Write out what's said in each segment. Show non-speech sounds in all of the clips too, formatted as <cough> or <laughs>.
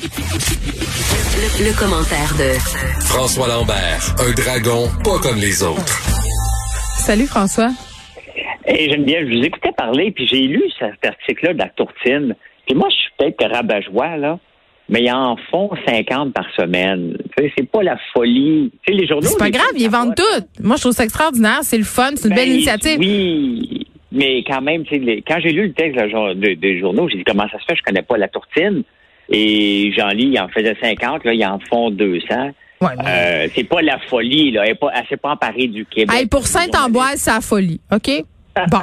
Le, commentaire de François Lambert, un dragon pas comme les autres. Salut François. Et Geneviève, je vous écoutais parler, puis j'ai lu cet article-là de la tourtine. Puis moi, je suis peut-être rabat-joie, là, mais ils en font 50 par semaine. C'est pas la folie. Tu sais, les journaux. C'est pas grave, ils vendent tout. Moi, je trouve ça extraordinaire. C'est le fun, c'est une belle Ben, initiative. Oui, mais quand même, les- quand j'ai lu le texte là, de- des journaux, j'ai dit comment ça se fait, je connais pas la tourtine. Et j'en lis, ils en faisaient 50, là, ils en font 200. Ouais, mais- Euh, c'est pas la folie, là. Elle, est pas, pas emparée du Québec. Hey, pour Saint-Amboise, c'est la folie, OK? Bon.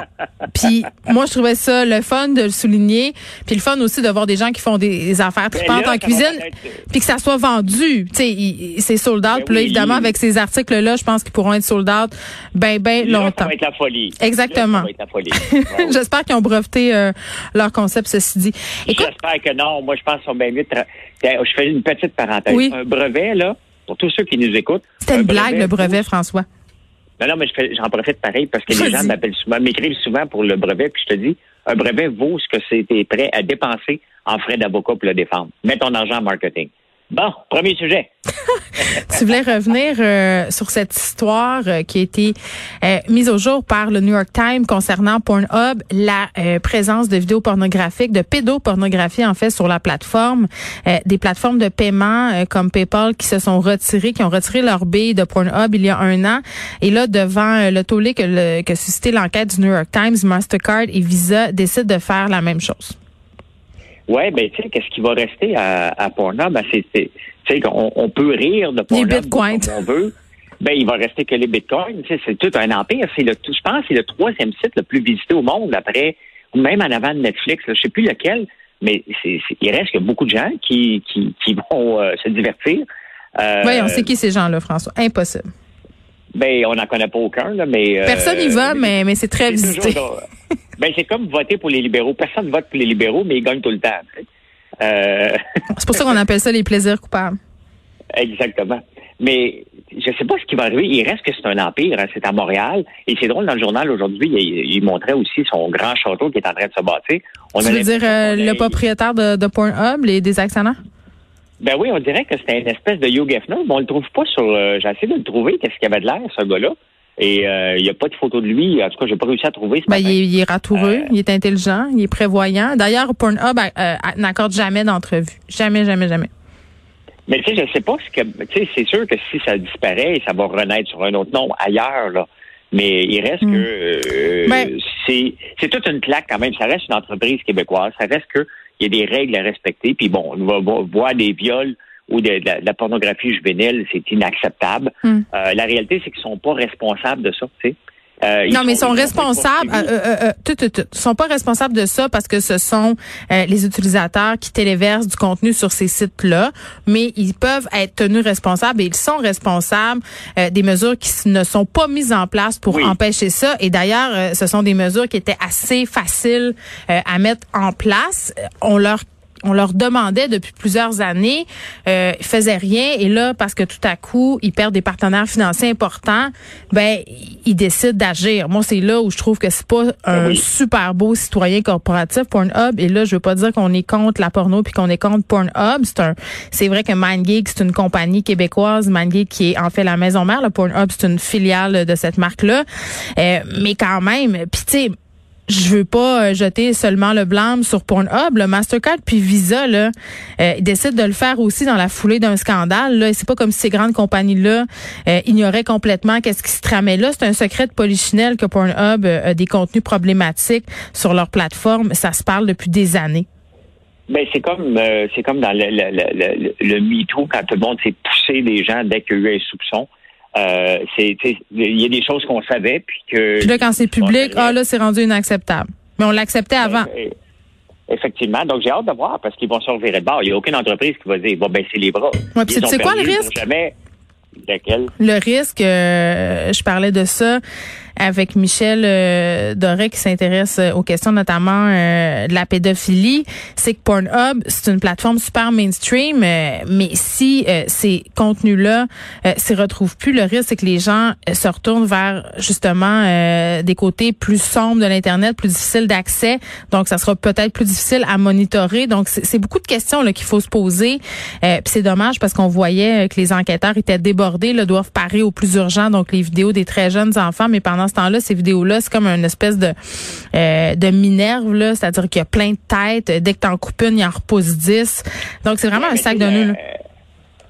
Puis moi, je trouvais ça le fun de le souligner. Puis le fun aussi de voir des gens qui font des, des affaires Ben tripantes en cuisine. Puis que ça soit vendu. Tu sais, c'est sold out. Ben Puis là, oui. évidemment, avec ces articles-là, je pense qu'ils pourront être sold out ben, ben Là, longtemps. Ça va être la folie. Exactement. Là, ça va être la folie. <laughs> Ouais, ouais. J'espère qu'ils ont breveté euh, leur concept, ceci dit. Écoute, J'espère que non. Moi, je pense qu'ils sont bien Tiens, Je fais une petite parenthèse. Oui. Un brevet, là, pour tous ceux qui nous écoutent. c'était un une blague, le brevet, François. Non, non, mais j'en profite pareil parce que les gens m'appellent souvent, m'écrivent souvent pour le brevet, puis je te dis, un brevet vaut ce que c'était prêt à dépenser en frais d'avocat pour le défendre. Mets ton argent en marketing. Bon, premier sujet. <laughs> Tu voulais revenir euh, sur cette histoire euh, qui a été euh, mise au jour par le New York Times concernant Pornhub, la euh, présence de vidéos pornographiques, de pédopornographie en fait sur la plateforme, euh, des plateformes de paiement euh, comme PayPal qui se sont retirées, qui ont retiré leur bille de Pornhub il y a un an. Et là, devant le tollé que, le, que suscitait l'enquête du New York Times, Mastercard et Visa décident de faire la même chose. Ouais, ben tu sais, qu'est-ce qui va rester à, à Pornhub? Ben, c'est, tu sais, qu'on on peut rire de Pornhub bitcoins. comme on veut. Ben, il va rester que les bitcoins. Tu sais, c'est tout un empire. C'est le, je pense, que c'est le troisième site le plus visité au monde après, ou même en avant de Netflix. Là, je sais plus lequel, mais c'est, c'est- il reste que beaucoup de gens qui, qui, qui vont euh, se divertir. Euh, Oui, on sait qui ces gens-là, François? Impossible. Ben, on n'en connaît pas aucun, là, mais. euh, Personne n'y va, mais, mais c'est très c'est visité. toujours. <laughs> ben, c'est comme voter pour les libéraux. Personne vote pour les libéraux, mais ils gagnent tout le temps. Euh, C'est pour ça qu'on appelle ça les plaisirs coupables. exactement. Mais je sais pas ce qui va arriver. Il reste que c'est un empire. hein. C'est à Montréal. Et c'est drôle, dans le journal aujourd'hui, il, il montrait aussi son grand château qui est en train de se bâtir. On Tu veux dire euh, le propriétaire de, de Pornhub, les des actionnaires? Ben oui, on dirait que c'était une espèce de Hugh Hefner, mais on le trouve pas sur. euh, J'ai essayé de le trouver. Qu'est-ce qu'il avait de l'air, ce gars-là? Et euh, il n'y a pas de photo de lui. En tout cas, j'ai pas réussi à trouver. ce Ben, matin. il, est, il est ratoureux, Euh, il est intelligent, il est prévoyant. D'ailleurs, Pornhub euh, n'accorde jamais d'entrevue. Jamais, jamais, jamais. Mais tu sais, je sais pas ce que. Tu sais, c'est sûr que si ça disparaît, ça va renaître sur un autre nom ailleurs, là. Mais il reste Hmm. que euh, Ben- c'est c'est toute une claque quand même. Ça reste une entreprise québécoise. Ça reste que il y a des règles à respecter. Puis bon, on va voir des viols ou de, de la, de la pornographie juvénile, c'est inacceptable. Hmm. Euh, la réalité, c'est qu'ils sont pas responsables de ça. Tu sais. Euh, non, mais ils sont pas responsables. Euh, euh, euh, tout, tout, tout. Ils sont pas responsables de ça parce que ce sont euh, les utilisateurs qui téléversent du contenu sur ces sites-là, mais ils peuvent être tenus responsables et ils sont responsables euh, des mesures qui ne sont pas mises en place pour Oui. empêcher ça. Et d'ailleurs, euh, ce sont des mesures qui étaient assez faciles euh, à mettre en place. On leur on leur demandait depuis plusieurs années, euh, ils faisaient rien et là parce que tout à coup ils perdent des partenaires financiers importants, ben ils décident d'agir. Moi c'est là où je trouve que c'est pas un oui. super beau citoyen corporatif Pornhub et là je veux pas dire qu'on est contre la porno puis qu'on est contre Pornhub, c'est un c'est vrai que MindGeek c'est une compagnie québécoise, MindGeek qui est en fait la maison mère, le Pornhub c'est une filiale de cette marque-là. Euh, mais quand même, puis tu sais je veux pas euh, jeter seulement le blâme sur Pornhub. Le Mastercard puis Visa, là, euh, ils décident de le faire aussi dans la foulée d'un scandale. Là, c'est pas comme si ces grandes compagnies-là euh, ignoraient complètement qu'est-ce qui se tramait là. C'est un secret de polichinelle que Pornhub euh, a des contenus problématiques sur leur plateforme. Ça se parle depuis des années. Ben c'est comme euh, c'est comme dans le, le, le, le, le MeToo quand tout le monde s'est poussé des gens dès qu'il y a eu un soupçon. Euh, c'est il y a des choses qu'on savait puis que Puis là, quand c'est public, ah là, c'est rendu inacceptable. Mais on l'acceptait avant. Euh, Effectivement. Donc, j'ai hâte de voir parce qu'ils vont se revirer de bord. Il n'y a aucune entreprise qui va dire, va baisser les bras. Ouais, puis ont quoi, le risque? Jamais. Lequel? Le risque, euh, je parlais de ça. Avec Michel euh, Doré qui s'intéresse aux questions notamment de la pédophilie, c'est que Pornhub, c'est une plateforme super mainstream, mais si ces contenus-là s'y retrouvent plus, le risque c'est que les gens se retournent vers justement des côtés plus sombres de l'internet, plus difficiles d'accès. Donc ça sera peut-être plus difficile à monitorer. Donc c'est beaucoup de questions qu'il faut se poser. C'est dommage parce qu'on voyait que les enquêteurs étaient débordés, là, doivent parer au plus urgent, donc les vidéos des très jeunes enfants. Mais pendant ce temps-là, ces vidéos-là, c'est comme une espèce de euh, de minerve, là, c'est-à-dire qu'il y a plein de têtes. Dès que t'en coupes une, il en repose dix. Donc c'est vraiment un sac de nœuds.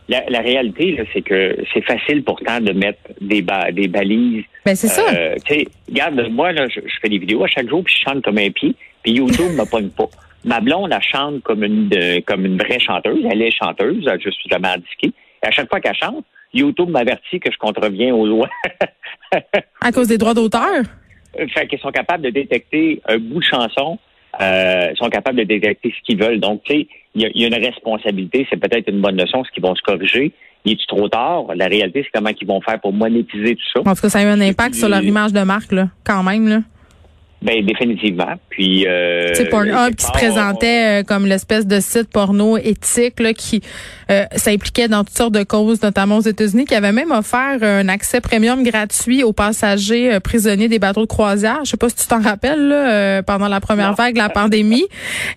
La, la, réalité, c'est que c'est facile pourtant de mettre des, des balises. Ben c'est ça. Euh, tu sais, regarde, moi là, je, fais des vidéos à chaque jour, puis je chante comme un pied, puis YouTube me pogne pas. <laughs> Ma blonde, elle chante comme une comme une vraie chanteuse. Elle est chanteuse, je suis jamais. Et à chaque fois qu'elle chante, YouTube m'avertit que je contreviens aux lois. <laughs> à cause des droits d'auteur? Fait qu'ils sont capables de détecter un bout de chanson, euh, sont capables de détecter ce qu'ils veulent. Donc, tu sais, il y, a une responsabilité. C'est peut-être une bonne leçon, ce qu'ils vont se corriger. Il est trop tard? La réalité, c'est comment ils vont faire pour monétiser tout ça. Parce que ça a eu un impact sur leur image de marque, là, quand même, là. Ben définitivement. Puis euh, c'est Pornhub qui se présentait euh, comme l'espèce de site porno éthique là, qui euh, s'impliquait dans toutes sortes de causes, notamment aux États-Unis, qui avait même offert un accès premium gratuit aux passagers euh, prisonniers des bateaux de croisière. Je sais pas si tu t'en rappelles là, pendant la première vague de la pandémie.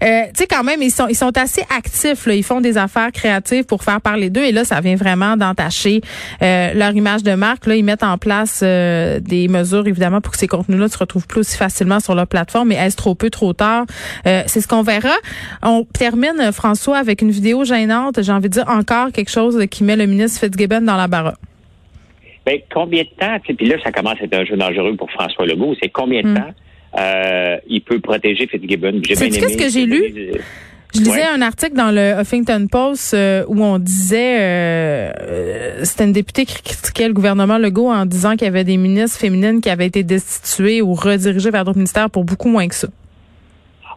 tu sais quand même ils sont ils sont assez actifs là. Ils font des affaires créatives pour faire parler d'eux et là ça vient vraiment d'entacher leur image de marque. Là ils mettent en place des mesures évidemment pour que ces contenus-là se retrouvent plus aussi facilement sur leur plateforme, mais est-ce trop peu, trop tard? Euh, c'est ce qu'on verra. On termine, François, avec une vidéo gênante. J'ai envie de dire encore quelque chose qui met le ministre Fitzgibbon dans la barre. Ben, combien de temps, puis là, ça commence à être un jeu dangereux pour François Legault, c'est combien de hmm. temps euh, il peut protéger Fitzgibbon? C'est qu'est-ce que j'ai lu? Je lisais un article dans le Huffington Post euh, où on disait, euh, euh, c'était une députée qui critiquait le gouvernement Legault en disant qu'il y avait des ministres féminines qui avaient été destituées ou redirigées vers d'autres ministères pour beaucoup moins que ça.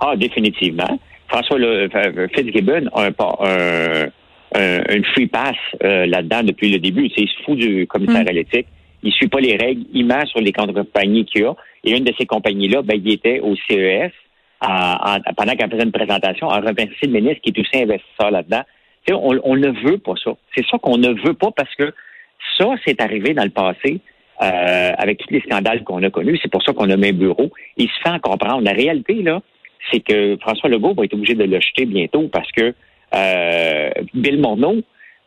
Ah, définitivement. François le, Fitzgibbon a un, un, une free pass là-dedans depuis le début. il se fout du commissaire à l'éthique. Il suit pas les règles. Il ment sur les compagnies qu'il a. Et une de ces compagnies-là, ben, il était au CES pendant qu'elle faisait une présentation, à remercier le ministre qui est aussi investisseur là-dedans. On, on ne veut pas ça. C'est ça qu'on ne veut pas parce que ça, c'est arrivé dans le passé euh, avec tous les scandales qu'on a connus. C'est pour ça qu'on a mis un bureau. Il se fait en comprendre. La réalité, là, c'est que François Legault va être obligé de le jeter bientôt parce que euh, Bill Morneau,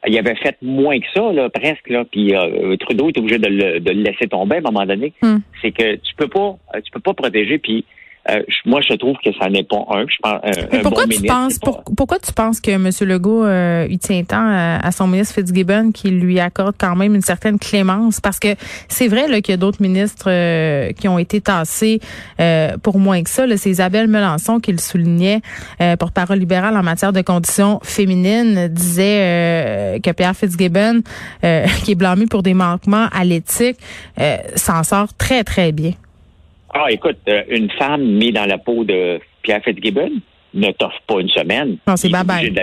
il avait fait moins que ça, là, presque, là, puis euh, Trudeau est obligé de le, de le, laisser tomber à un moment donné. Hmm. C'est que tu peux pas, tu peux pas protéger, puis euh, moi, je trouve que ça n'est pas un. Je pense, un, pourquoi tu penses pourquoi tu penses que M. Legault euh, il tient tant à, son ministre Fitzgibbon qui lui accorde quand même une certaine clémence? Parce que c'est vrai là qu'il y a d'autres ministres euh, qui ont été tassés euh, pour moins que ça. C'est Isabelle Melançon qui le soulignait pour parole libérale en matière de conditions féminines disait que Pierre Fitzgibbon <laughs> qui est blâmé pour des manquements à l'éthique s'en sort très très bien. Ah, écoute, euh, une femme mise dans la peau de Pierre Fitzgibbon ne t'offre pas une semaine. Non, c'est babaye.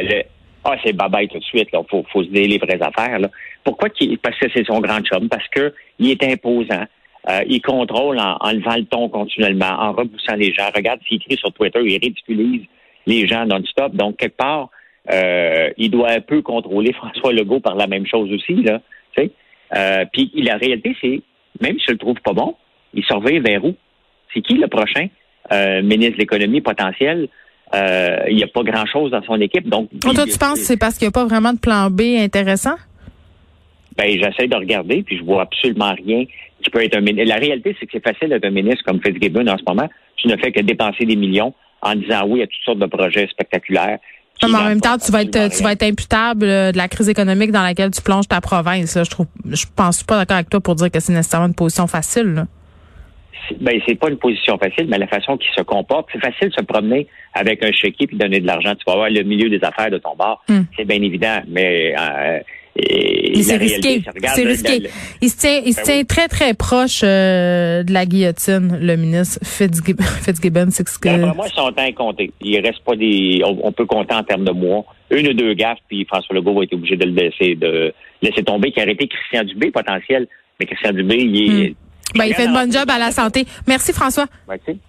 Ah, c'est babaye tout de suite. Il faut, faut se dire les vraies affaires. Là. Pourquoi? Parce que c'est son grand chum? Parce que il est imposant. Euh, il contrôle en, en, levant le ton continuellement, en repoussant les gens. Regarde s'il écrit sur Twitter, il ridiculise les gens non-stop. Donc, quelque part, euh, il doit un peu contrôler <laughs> François Legault par la même chose aussi. Là, euh, puis la réalité, c'est, même si je le trouve pas bon, il surveille vers où? C'est qui le prochain euh, ministre de l'économie potentiel? Euh, il n'y a pas grand-chose dans son équipe. Donc, toi, tu penses que c'est parce qu'il n'y a pas vraiment de plan B intéressant? Ben, j'essaie de regarder, puis je vois absolument rien qui peut être un ministre. La réalité, c'est que c'est facile d'être un ministre comme Fitzgibbon en ce moment. Tu ne fais que dépenser des millions en disant oui à toutes sortes de projets spectaculaires. mais en même temps, tu vas être tu vas être imputable euh, de la crise économique dans laquelle tu plonges ta province. Je trouve, je pense pas d'accord avec toi pour dire que c'est nécessairement une position facile. Là ben c'est pas une position facile, mais la façon qu'il se comporte, c'est facile de se promener avec un chéquier puis donner de l'argent. Tu vas voir le milieu des affaires de ton bar, hmm. c'est bien évident, mais euh, c'est risqué. C'est risqué. il se tient, il se ben tient très très proche euh, de la guillotine, le ministre Fitzgibbon. <laughs> Fitzgibbon c'est que. Ben, moi, son temps est compté. Il reste pas des. On, peut compter en termes de mois. Une ou deux gaffes, puis François Legault va être obligé de le laisser de laisser tomber, qui a arrêté Christian Dubé potentiel. Mais Christian Dubé, il est. Hmm Ben, il fait une bonne job à la santé. Merci, François. Merci.